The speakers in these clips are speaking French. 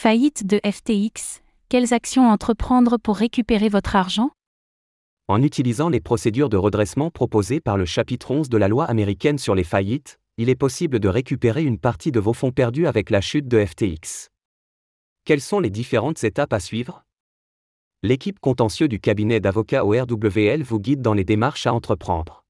Faillite de FTX, quelles actions entreprendre pour récupérer votre argent? En utilisant les procédures de redressement proposées par le chapitre 11 de la loi américaine sur les faillites, il est possible de récupérer une partie de vos fonds perdus avec la chute de FTX. Quelles sont les différentes étapes à suivre? L'équipe contentieux du cabinet d'avocats ORWL vous guide dans les démarches à entreprendre.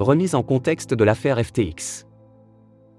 Remise en contexte de l'affaire FTX.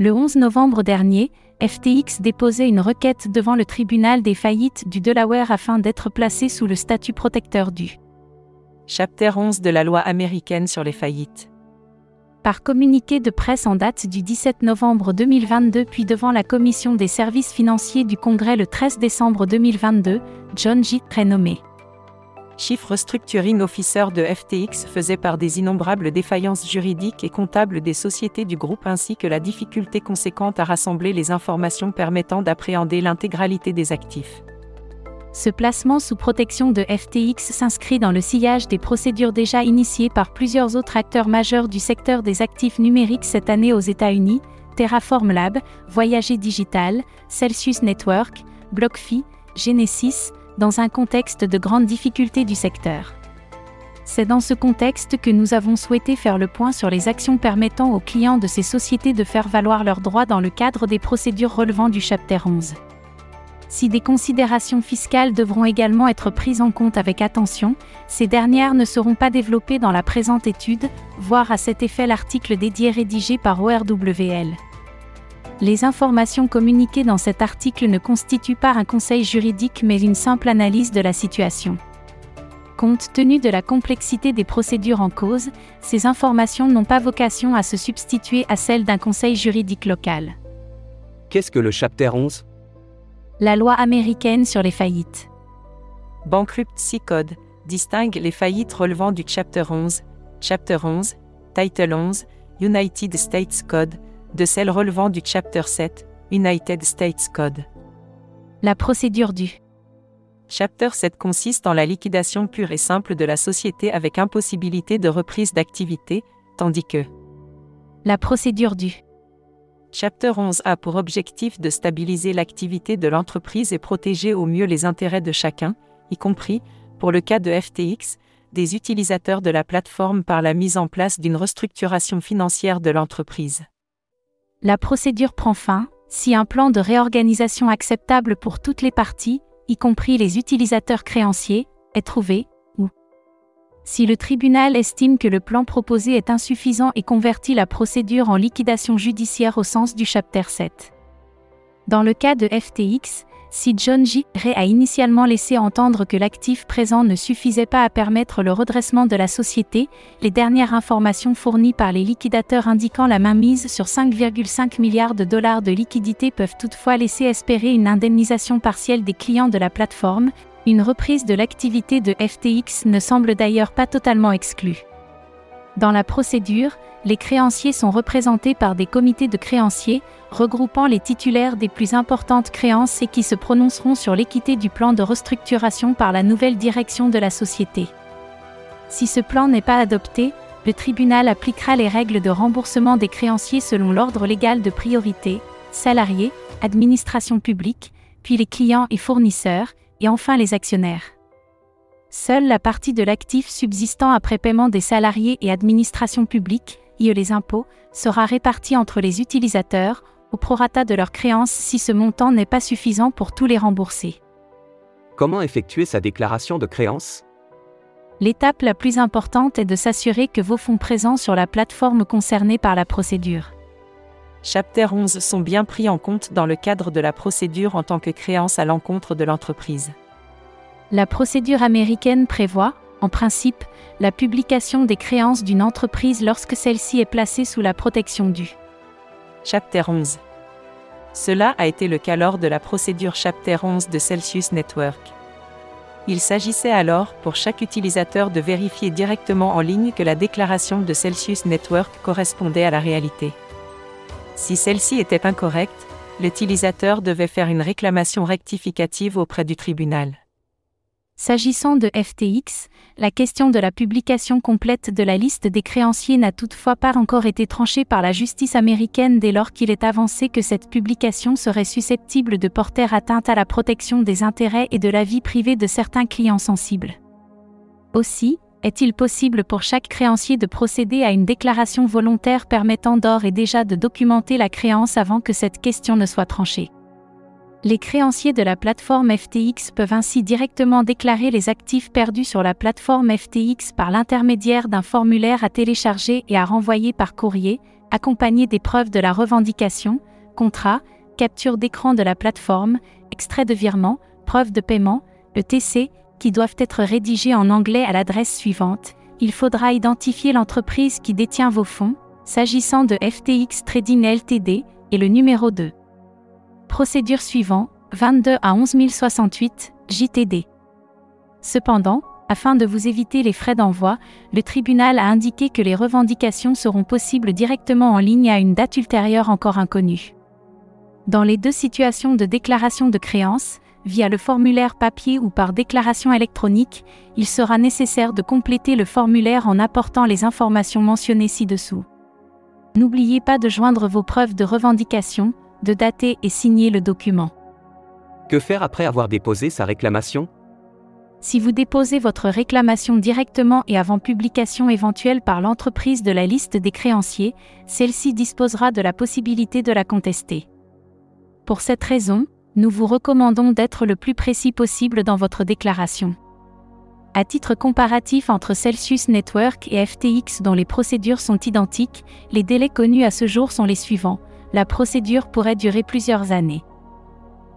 Le 11 novembre dernier, FTX déposait une requête devant le tribunal des faillites du Delaware afin d'être placé sous le statut protecteur du Chapter 11 de la loi américaine sur les faillites. Par communiqué de presse en date du 17 novembre 2022 puis devant la Commission des services financiers du Congrès le 13 décembre 2022, John J. prénommé Chief Restructuring Officer de FTX faisait par des innombrables défaillances juridiques et comptables des sociétés du groupe ainsi que la difficulté conséquente à rassembler les informations permettant d'appréhender l'intégralité des actifs. Ce placement sous protection de FTX s'inscrit dans le sillage des procédures déjà initiées par plusieurs autres acteurs majeurs du secteur des actifs numériques cette année aux États-Unis, Terraform Lab, Voyager Digital, Celsius Network, BlockFi, Genesis, dans un contexte de grandes difficultés du secteur. C'est dans ce contexte que nous avons souhaité faire le point sur les actions permettant aux clients de ces sociétés de faire valoir leurs droits dans le cadre des procédures relevant du chapitre 11. Si des considérations fiscales devront également être prises en compte avec attention, ces dernières ne seront pas développées dans la présente étude, voir à cet effet l'article dédié rédigé par ORWL. Les informations communiquées dans cet article ne constituent pas un conseil juridique mais une simple analyse de la situation. Compte tenu de la complexité des procédures en cause, ces informations n'ont pas vocation à se substituer à celles d'un conseil juridique local. Qu'est-ce que le chapitre 11 la loi américaine sur les faillites. Bankruptcy Code distingue les faillites relevant du Chapter 11, Chapter 11, Title 11, United States Code, de celles relevant du Chapter 7, United States Code. La procédure du Chapter 7 consiste en la liquidation pure et simple de la société avec impossibilité de reprise d'activité, tandis que la procédure du Chapter 11 a pour objectif de stabiliser l'activité de l'entreprise et protéger au mieux les intérêts de chacun, y compris, pour le cas de FTX, des utilisateurs de la plateforme par la mise en place d'une restructuration financière de l'entreprise. La procédure prend fin si un plan de réorganisation acceptable pour toutes les parties, y compris les utilisateurs créanciers, est trouvé, si le tribunal estime que le plan proposé est insuffisant et convertit la procédure en liquidation judiciaire au sens du chapitre 7. Dans le cas de FTX, si John J. Ray a initialement laissé entendre que l'actif présent ne suffisait pas à permettre le redressement de la société, les dernières informations fournies par les liquidateurs indiquant la mainmise sur 5,5 milliards de dollars de liquidités peuvent toutefois laisser espérer une indemnisation partielle des clients de la plateforme, une reprise de l'activité de FTX ne semble d'ailleurs pas totalement exclue. Dans la procédure, les créanciers sont représentés par des comités de créanciers, regroupant les titulaires des plus importantes créances et qui se prononceront sur l'équité du plan de restructuration par la nouvelle direction de la société. Si ce plan n'est pas adopté, le tribunal appliquera les règles de remboursement des créanciers selon l'ordre légal de priorité, salariés, administration publique, puis les clients et fournisseurs, et enfin les actionnaires. Seule la partie de l'actif subsistant après paiement des salariés et administrations publiques, i.e. les impôts, sera répartie entre les utilisateurs, au prorata de leurs créances si ce montant n'est pas suffisant pour tous les rembourser. Comment effectuer sa déclaration de créance L'étape la plus importante est de s'assurer que vos fonds présents sur la plateforme concernée par la procédure. Chapter 11 sont bien pris en compte dans le cadre de la procédure en tant que créance à l'encontre de l'entreprise. La procédure américaine prévoit, en principe, la publication des créances d'une entreprise lorsque celle-ci est placée sous la protection du Chapter 11. Cela a été le cas lors de la procédure Chapter 11 de Celsius Network. Il s'agissait alors pour chaque utilisateur de vérifier directement en ligne que la déclaration de Celsius Network correspondait à la réalité. Si celle-ci était incorrecte, l'utilisateur devait faire une réclamation rectificative auprès du tribunal. S'agissant de FTX, la question de la publication complète de la liste des créanciers n'a toutefois pas encore été tranchée par la justice américaine dès lors qu'il est avancé que cette publication serait susceptible de porter atteinte à la protection des intérêts et de la vie privée de certains clients sensibles. Aussi, est-il possible pour chaque créancier de procéder à une déclaration volontaire permettant d'or et déjà de documenter la créance avant que cette question ne soit tranchée les créanciers de la plateforme FTX peuvent ainsi directement déclarer les actifs perdus sur la plateforme FTX par l'intermédiaire d'un formulaire à télécharger et à renvoyer par courrier, accompagné des preuves de la revendication, contrat, capture d'écran de la plateforme, extrait de virement, preuve de paiement, ETC, qui doivent être rédigés en anglais à l'adresse suivante. Il faudra identifier l'entreprise qui détient vos fonds, s'agissant de FTX Trading Ltd, et le numéro 2. Procédure suivant, 22 à 11068, JTD. Cependant, afin de vous éviter les frais d'envoi, le tribunal a indiqué que les revendications seront possibles directement en ligne à une date ultérieure encore inconnue. Dans les deux situations de déclaration de créance, via le formulaire papier ou par déclaration électronique, il sera nécessaire de compléter le formulaire en apportant les informations mentionnées ci-dessous. N'oubliez pas de joindre vos preuves de revendication, de dater et signer le document. Que faire après avoir déposé sa réclamation? Si vous déposez votre réclamation directement et avant publication éventuelle par l'entreprise de la liste des créanciers, celle-ci disposera de la possibilité de la contester. Pour cette raison, nous vous recommandons d'être le plus précis possible dans votre déclaration. À titre comparatif entre Celsius Network et FTX dont les procédures sont identiques, les délais connus à ce jour sont les suivants la procédure pourrait durer plusieurs années.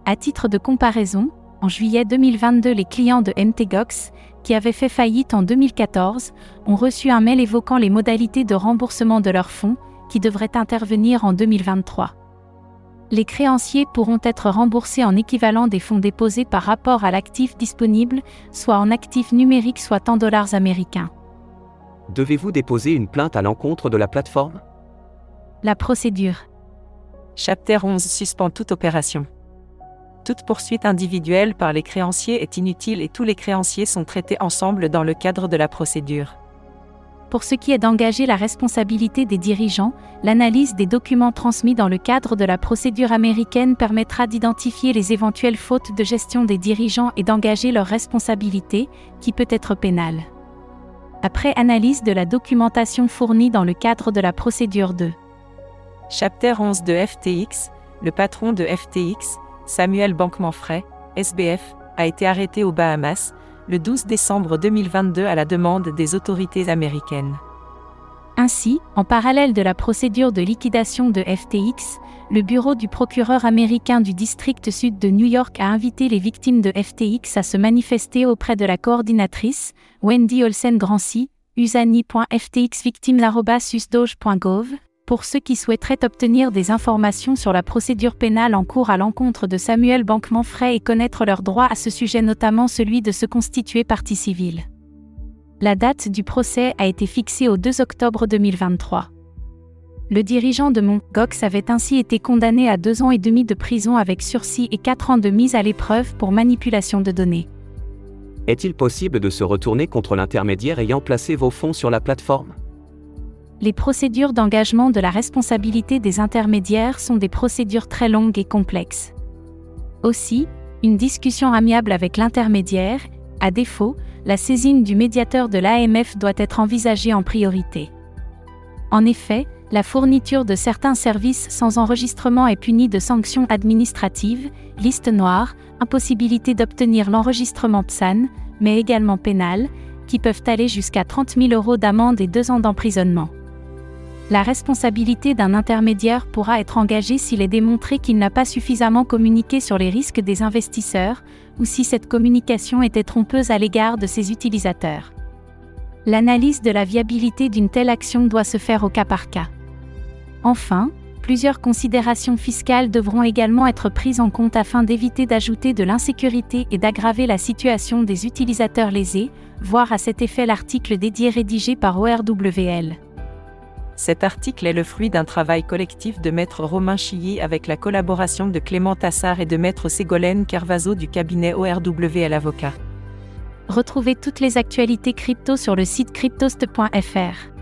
À titre de comparaison, en juillet 2022, les clients de MTGOX, qui avaient fait faillite en 2014, ont reçu un mail évoquant les modalités de remboursement de leurs fonds, qui devraient intervenir en 2023. Les créanciers pourront être remboursés en équivalent des fonds déposés par rapport à l'actif disponible, soit en actifs numériques, soit en dollars américains. Devez-vous déposer une plainte à l'encontre de la plateforme? La procédure. Chapter 11 suspend toute opération. Toute poursuite individuelle par les créanciers est inutile et tous les créanciers sont traités ensemble dans le cadre de la procédure. Pour ce qui est d'engager la responsabilité des dirigeants, l'analyse des documents transmis dans le cadre de la procédure américaine permettra d'identifier les éventuelles fautes de gestion des dirigeants et d'engager leur responsabilité, qui peut être pénale. Après analyse de la documentation fournie dans le cadre de la procédure 2. Chapter 11 de FTX, le patron de FTX, Samuel Bankman-Fried, SBF, a été arrêté aux Bahamas le 12 décembre 2022 à la demande des autorités américaines. Ainsi, en parallèle de la procédure de liquidation de FTX, le bureau du procureur américain du district sud de New York a invité les victimes de FTX à se manifester auprès de la coordinatrice, Wendy Olsen-Grancy, usani.ftxvictimes.gov, pour ceux qui souhaiteraient obtenir des informations sur la procédure pénale en cours à l'encontre de Samuel Bankman-Fried et connaître leurs droits à ce sujet, notamment celui de se constituer partie civile. La date du procès a été fixée au 2 octobre 2023. Le dirigeant de Gox avait ainsi été condamné à deux ans et demi de prison avec sursis et quatre ans de mise à l'épreuve pour manipulation de données. Est-il possible de se retourner contre l'intermédiaire ayant placé vos fonds sur la plateforme? Les procédures d'engagement de la responsabilité des intermédiaires sont des procédures très longues et complexes. Aussi, une discussion amiable avec l'intermédiaire, à défaut, la saisine du médiateur de l'AMF doit être envisagée en priorité. En effet, la fourniture de certains services sans enregistrement est punie de sanctions administratives, liste noire, impossibilité d'obtenir l'enregistrement PSAN, mais également pénales, qui peuvent aller jusqu'à 30 000 euros d'amende et deux ans d'emprisonnement. La responsabilité d'un intermédiaire pourra être engagée s'il est démontré qu'il n'a pas suffisamment communiqué sur les risques des investisseurs, ou si cette communication était trompeuse à l'égard de ses utilisateurs. L'analyse de la viabilité d'une telle action doit se faire au cas par cas. Enfin, plusieurs considérations fiscales devront également être prises en compte afin d'éviter d'ajouter de l'insécurité et d'aggraver la situation des utilisateurs lésés, voir à cet effet l'article dédié rédigé par ORWL. Cet article est le fruit d'un travail collectif de Maître Romain Chilly avec la collaboration de Clément Tassard et de Maître Ségolène Carvazo du cabinet ORWL Avocat. Retrouvez toutes les actualités crypto sur le site cryptost.fr.